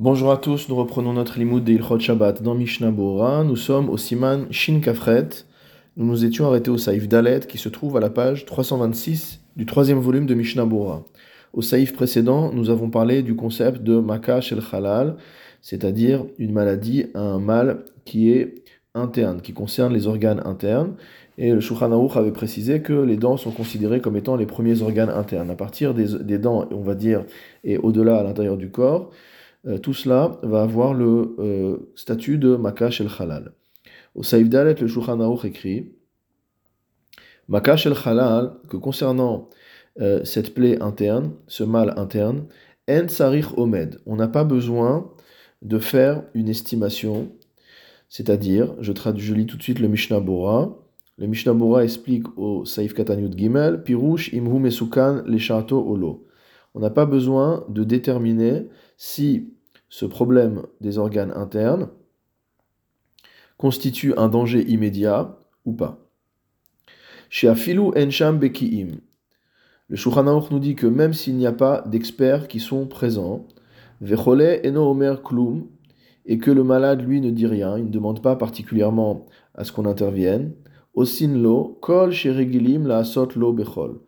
Bonjour à tous, nous reprenons notre limoud de Ilchot Shabbat dans Mishnah Bora. Nous sommes au Siman Shin Kafret. Nous nous étions arrêtés au Saïf Dalet qui se trouve à la page 326 du troisième volume de Mishnah Bora. Au Saïf précédent, nous avon parlé du concept de Maka Shel Halal, c'est-à-dire une maladie, un mal qui est interne, qui concerne les organes internes. Et le Shulchan Aruch avait précisé que les dents sont considérées comme étant les premiers organes internes. À partir des, dents, on va dire, et au-delà à l'intérieur du corps, tout cela va avoir le euh, statut de Makash el Halal. Au Saïf Dalet, le Shulchan écrit Makash el Halal, que concernant euh, cette plaie interne, ce mal interne, En Sarich Omed, on n'a pas besoin de faire une estimation, c'est-à-dire, je, je lis tout de suite le Mishnah Bora. Le Mishnah Bora explique au Saïf Katanyut Gimel Pirush Imhu Mesukan Leshato Olo. On n'a pas besoin de déterminer si ce problème des organes internes constitue un danger immédiat ou pas. Chez Ensham Bekiim, le Shulchan nous dit que même s'il n'y a pas d'experts qui sont présents, Klum, et que le malade lui ne dit rien, il ne demande pas particulièrement à ce qu'on intervienne, Osin Lo, Kol La Lo Bechol.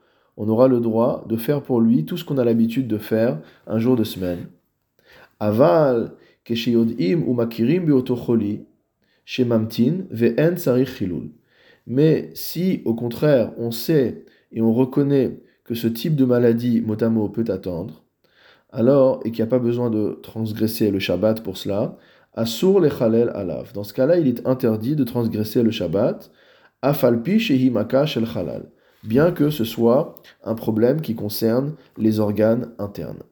On aura le droit de faire pour lui tout ce qu'on a l'habitude de faire un jour de semaine. Aval, ou Makirim Beotocholi, Shemamtin, Ve'en. Mais si, au contraire, on sait et on reconnaît que ce type de maladie mot peut attendre, alors, et qu'il n'y a pas besoin de transgresser le Shabbat pour cela, Asur le Chalel Alav. Dans ce cas-là, il est interdit de transgresser le Shabbat, Afalpi Shehi Shel Chalal, bien que ce soit un problème qui concerne les organes internes.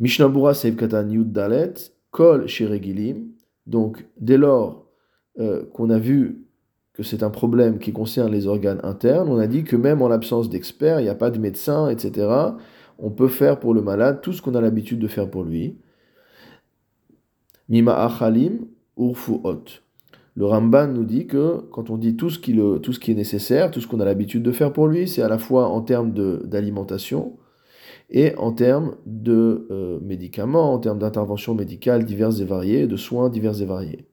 Mishnabura Seif Katan Yud Dalet, Kol Shiregilim. Donc, dès lors euh, qu'on a vu que c'est un problème qui concerne les organes internes, on a dit que même en l'absence d'experts, il n'y a pas de médecin, etc., on peut faire pour le malade tout ce qu'on a l'habitude de faire pour lui. Mima achalim urfu ot. Le Ramban nous dit que quand on dit tout ce qui, est nécessaire, tout ce qu'on a l'habitude de faire pour lui, c'est à la fois en termes d'alimentation et en termes de euh, médicaments, en termes d'interventions médicales diverses et variées, de soins divers et variés.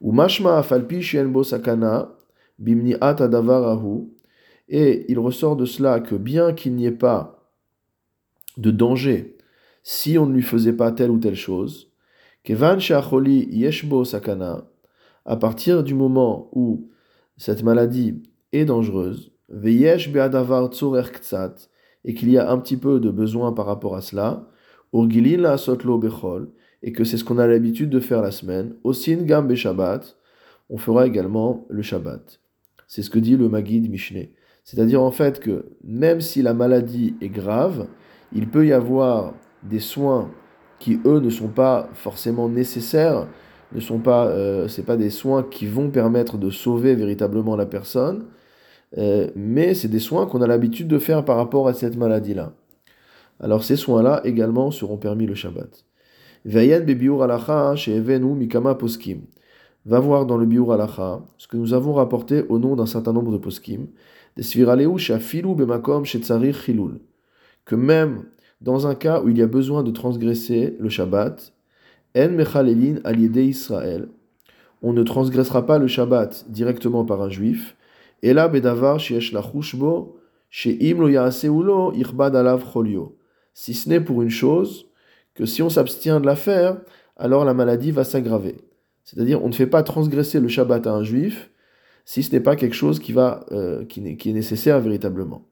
Ou mashma shenbo sakana bimni atadavarahu. Et il ressort de cela que bien qu'il n'y ait pas de danger si on ne lui faisait pas telle ou telle chose, kevan shacholi yeshbo sakana, à partir du moment où cette maladie est dangereuse, et qu'il y a un petit peu de besoin par rapport à cela, et que c'est ce qu'on a l'habitude de faire la semaine, osin gam Shabbat, on fera également le Shabbat. C'est ce que dit le Magid Mishneh. C'est-à-dire en fait que même si la maladie est grave, il peut y avoir des soins qui eux ne sont pas forcément nécessaires, ne sont pas, euh, c'est pas des soins qui vont permettre de sauver véritablement la personne, euh, mais c'est des soins qu'on a l'habitude de faire par rapport à cette maladie-là. Alors ces soins-là également seront permis le Shabbat. mikama poskim. Va voir dans le biur alacha ce que nous avons rapporté au nom d'un certain nombre de poskim. bemakom chilul. Que même dans un cas où il y a besoin de transgresser le Shabbat, en mechalelin Israël, on ne transgressera pas le Shabbat directement par un juif, et là, bedavar sheesh la chushbo, she'im lo cholio. Si ce n'est pour une chose, que si on s'abstient de la faire, alors la maladie va s'aggraver. C'est-à-dire, on ne fait pas transgresser le Shabbat à un juif si ce n'est pas quelque chose qui, va, euh, qui, est, nécessaire véritablement.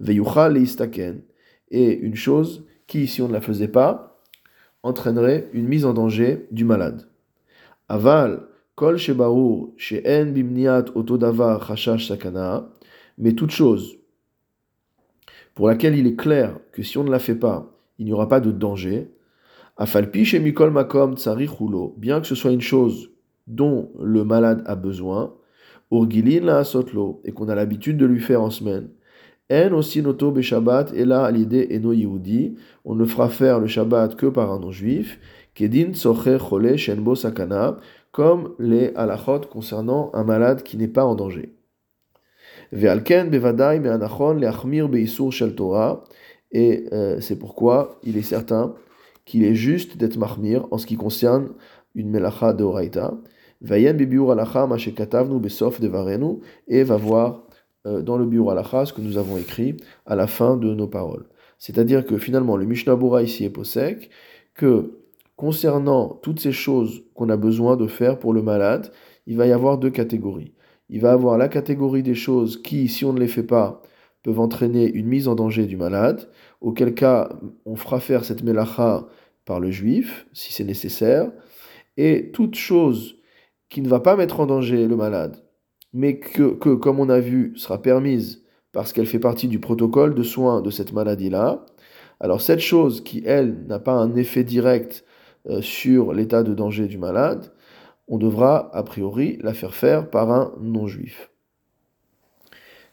Veyuchal istaken, et une chose qui, si on ne la faisait pas, entraînerait une mise en danger du malade. Aval, Kol bimniat sakana, mais toute chose pour laquelle il est clair que si on ne la fait pas, il n'y aura pas de danger. Afalpi shemikol makom tsarichulo, bien que ce soit une chose dont le malade a besoin, urgilin la sotlo, et qu'on a l'habitude de lui faire en semaine. En aussi noto beshabbat, et là l'idée eno yehudi, on ne fera faire le Shabbat que par un non-juif, kedin soche chole shenbo sakana, comme les halachot concernant un malade qui n'est pas en danger. Ve'alken bevadai me'anachon le'achmir be'isur shel Torah, et euh, c'est pourquoi il est certain qu'il est juste d'être mahmir en ce qui concerne une melacha de Oraita. Vayen bibiur alacha mashekatavnu besof devarenu. Et va voir dans le biur alacha ce que nous avons écrit à la fin de nos paroles. C'est-à-dire que finalement le Mishnah Bura ici est posek que concernant toutes ces choses qu'on a besoin de faire pour le malade, il va y avoir deux catégories. Il va y avoir la catégorie des choses qui, si on ne les fait pas, peuvent entraîner une mise en danger du malade, auquel cas on fera faire cette melacha par le juif, si c'est nécessaire, et toute chose qui ne va pas mettre en danger le malade, mais que, que comme on a vu, sera permise parce qu'elle fait partie du protocole de soins de cette maladie-là, alors cette chose qui, elle, n'a pas un effet direct euh, sur l'état de danger du malade, on devra a priori la faire faire par un non-juif.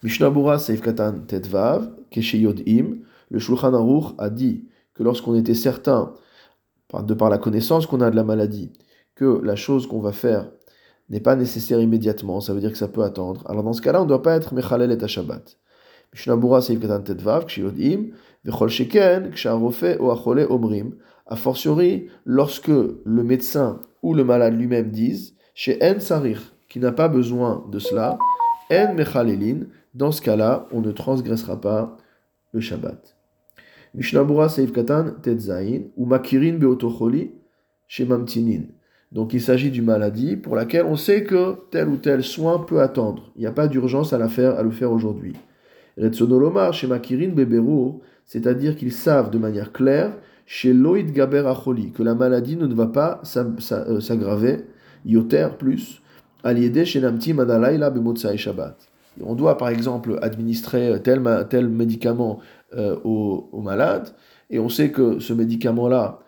Mishnabura Seif Katan Tetvav, Im, le Shulchan Aruch a dit que lorsqu'on était certain, de par la connaissance qu'on a de la maladie, que la chose qu'on va faire n'est pas nécessaire immédiatement, ça veut dire que ça peut attendre. Alors dans ce cas-là, on ne doit pas être Mechalel et Shabbat. Mishnabura Tetvav, Ksharofe Omrim, a fortiori lorsque le médecin ou le malade lui-même disent chez En Sarir, qui n'a pas besoin de cela, En Mechalelin, dans ce cas-là, on ne transgressera pas le Shabbat. Mishnabura Seif Katan Tetzain, ou Makirin Beotocholi, chez Mamtinin. Donc il s'agit d'une maladie pour laquelle on sait que tel ou tel soin peut attendre. Il n'y a pas d'urgence à, la faire, à le faire aujourd'hui. Retsonolomar chez Makirin Beberur, c'est-à-dire qu'ils savent de manière claire chez Loïd Gaber Acholi, que la maladie ne va pas euh, s'aggraver, yoter plus, aliédé chez Namti Madalaïla Bemotsai Shabbat. On doit par exemple administrer tel, tel médicament euh, au, au, malade, et on sait que ce médicament-là,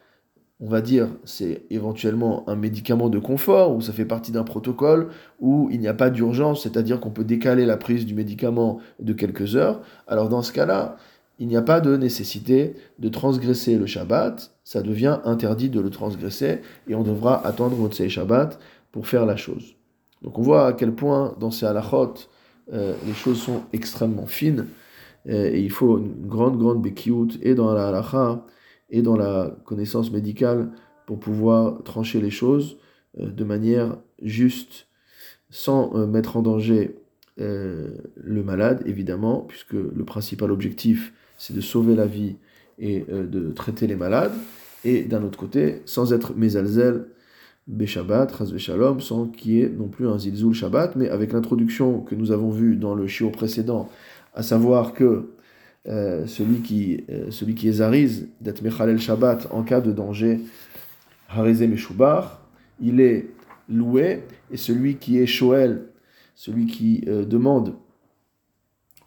on va dire, c'est éventuellement un médicament de confort, ou ça fait partie d'un protocole, où il n'y a pas d'urgence, c'est-à-dire qu'on peut décaler la prise du médicament de quelques heures. Alors dans ce cas-là, il n'y a pas de nécessité de transgresser le Shabbat, ça devient interdit de le transgresser et on devra attendre Motsei Shabbat pour faire la chose. Donc on voit à quel point dans ces halachot, euh, les choses sont extrêmement fines euh, et il faut une grande, grande bekiout et dans la halacha et dans la connaissance médicale pour pouvoir trancher les choses euh, de manière juste, sans mettre en danger le malade, évidemment, puisque le principal objectif, c'est de sauver la vie et euh, de traiter les malades. Et d'un autre côté, sans être Mezalzel, Beshabbat, Ras Shalom, sans qu'il y ait non plus un Zilzul Shabbat, mais avec l'introduction que nous avons vue dans le chiot précédent, à savoir que euh, celui, qui, euh, celui qui d'être Mechalel Shabbat en cas de danger, Harizé Meshubar, il est loué, et celui qui est Shoel, celui qui demande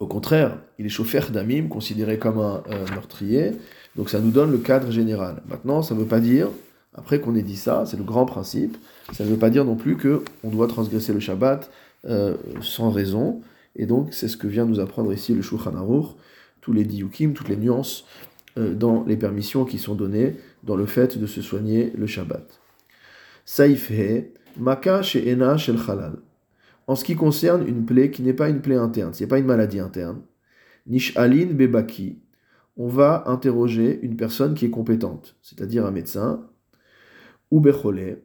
au contraire, il est chauffeur d'amim, considéré comme un, meurtrier. Donc ça nous donne le cadre général. Maintenant, ça ne veut pas dire, après qu'on ait dit ça, c'est le grand principe, ça ne veut pas dire non plus qu'on doit transgresser le Shabbat euh, sans raison. Et donc, c'est ce que vient nous apprendre ici le Shulchan Aruch, tous les diukim, toutes les nuances euh, dans les permissions qui sont données dans le fait de se soigner le Shabbat. Saïfhe, Maka She'ena Shel Halal en ce qui concerne une plaie qui n'est pas une plaie interne, ce n'est pas une maladie interne. Nishalin Bebaki, on va interroger une personne qui est compétente, c'est-à-dire un médecin, ou Bechole.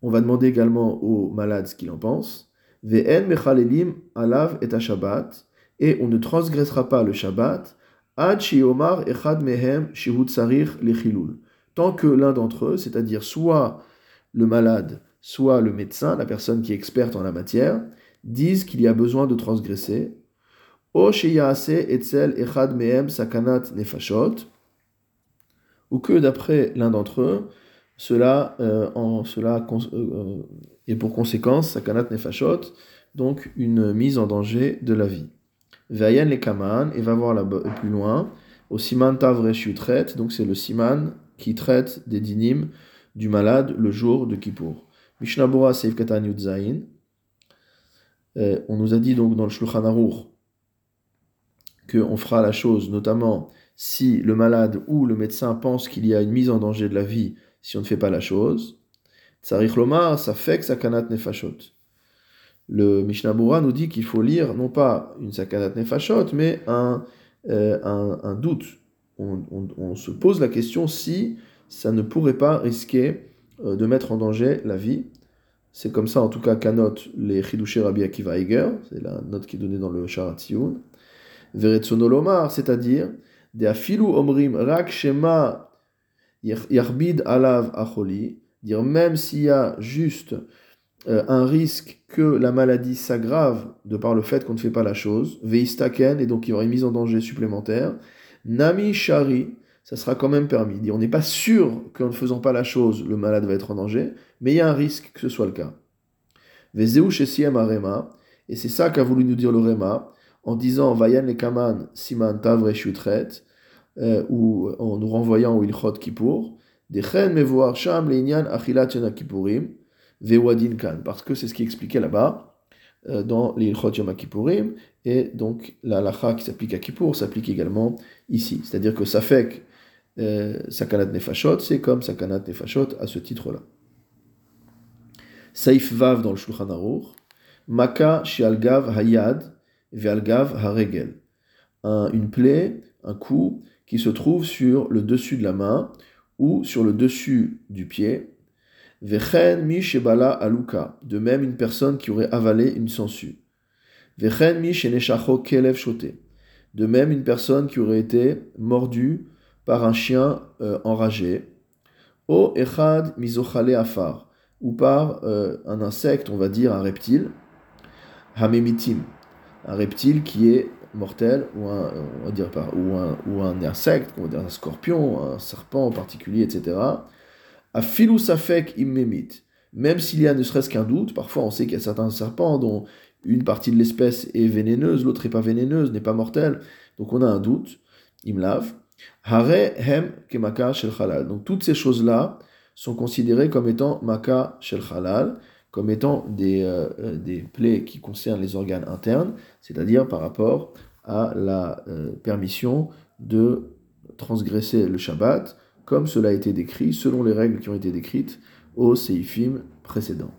On va demander également aux malades ce qu'ils en pensent. Ve'en mechalelim alav et Shabbat, et on ne transgressera pas le Shabbat, ad shiomar echad mehem. Tant que l'un d'entre eux, c'est-à-dire soit le malade, soit le médecin, la personne qui est experte en la matière, disent qu'il y a besoin de transgresser. etzel echad mehem sakanat nefashot, ou que d'après l'un d'entre eux, cela, euh, en, cela euh, est pour conséquence sakanat nefashot, donc une mise en danger de la vie. Vayen le kaman, et va voir là plus loin, au siman tavresh traite, donc c'est le siman qui traite des dinim du malade le jour de Kippour. Mishnabura Seif Katan Yudzain. Euh, on nous a dit donc dans le Shulchan Aruch qu'on fera la chose, notamment si le malade ou le médecin pense qu'il y a une mise en danger de la vie si on ne fait pas la chose. Tsarich Lomar, ça fait que sakanat nefashot. Le Mishnabura nous dit qu'il faut lire non pas une sakanat nefashot, mais un, euh, un, doute. On, on, se pose la question si ça ne pourrait pas risquer euh, de mettre en danger la vie. C'est comme ça, en tout cas, qu'annotent les Chidushé Rabbi Akiva Eiger, c'est la note qui est donnée dans le Sharatioun. Veretsonolomar, c'est-à-dire, de afilu omrim rak shema yarbid alav acholi, dire même s'il y a juste euh, un risque que la maladie s'aggrave de par le fait qu'on ne fait pas la chose, veistaken, et donc il y aurait une mise en danger supplémentaire, nami shari, ça sera quand même permis. On n'est pas sûr qu'en ne faisant pas la chose, le malade va être en danger, mais il y a un risque que ce soit le cas. Vezeu shesiem arema, et c'est ça qu'a voulu nous dire le Rema, en disant Vayan le kaman siman tavre shutret, euh, ou en nous renvoyant au ilchot kippour, dechen mevoar sham leinyan achilat kippurim, vewadin kan, parce que c'est ce qui expliquait là-bas, euh, dans l'ilchot yom kippourim, et donc la lacha qui s'applique à Kippour s'applique également ici. C'est-à-dire que que euh, Sakanat Nefashot, c'est comme Sakanat Nefashot à ce titre-là. Saif Vav dans le Shulchan Aruch, Maka Shialgav Hayad Vealgav Haregel. une plaie, un coup qui se trouve sur le dessus de la main ou sur le dessus du pied. Vechen mi aluka. De même, une personne qui aurait avalé une sangsue. Vechen mi sheneshacho shote. De même, une personne qui aurait été mordue par un chien euh, enragé, o echad mizochale afar, ou par euh, un insecte, on va dire un reptile, hamemitim, un reptile qui est mortel, ou un, on va ou un insecte, on va dire un scorpion, un serpent en particulier, etc. Safek immemit, même s'il y a ne serait-ce qu'un doute, parfois on sait qu'il y a certains serpents dont une partie de l'espèce est vénéneuse, l'autre n'est pas vénéneuse, n'est pas mortelle, donc on a un doute, Hare hem kemaka shel. Donc toutes ces choses-là sont considérées comme étant maka shel halal, comme étant des, euh, euh, des plaies qui concernent les organes internes, c'est-à-dire par rapport à la euh, permission de transgresser le Shabbat, comme cela a été décrit selon les règles qui ont été décrites au Seifim précédent.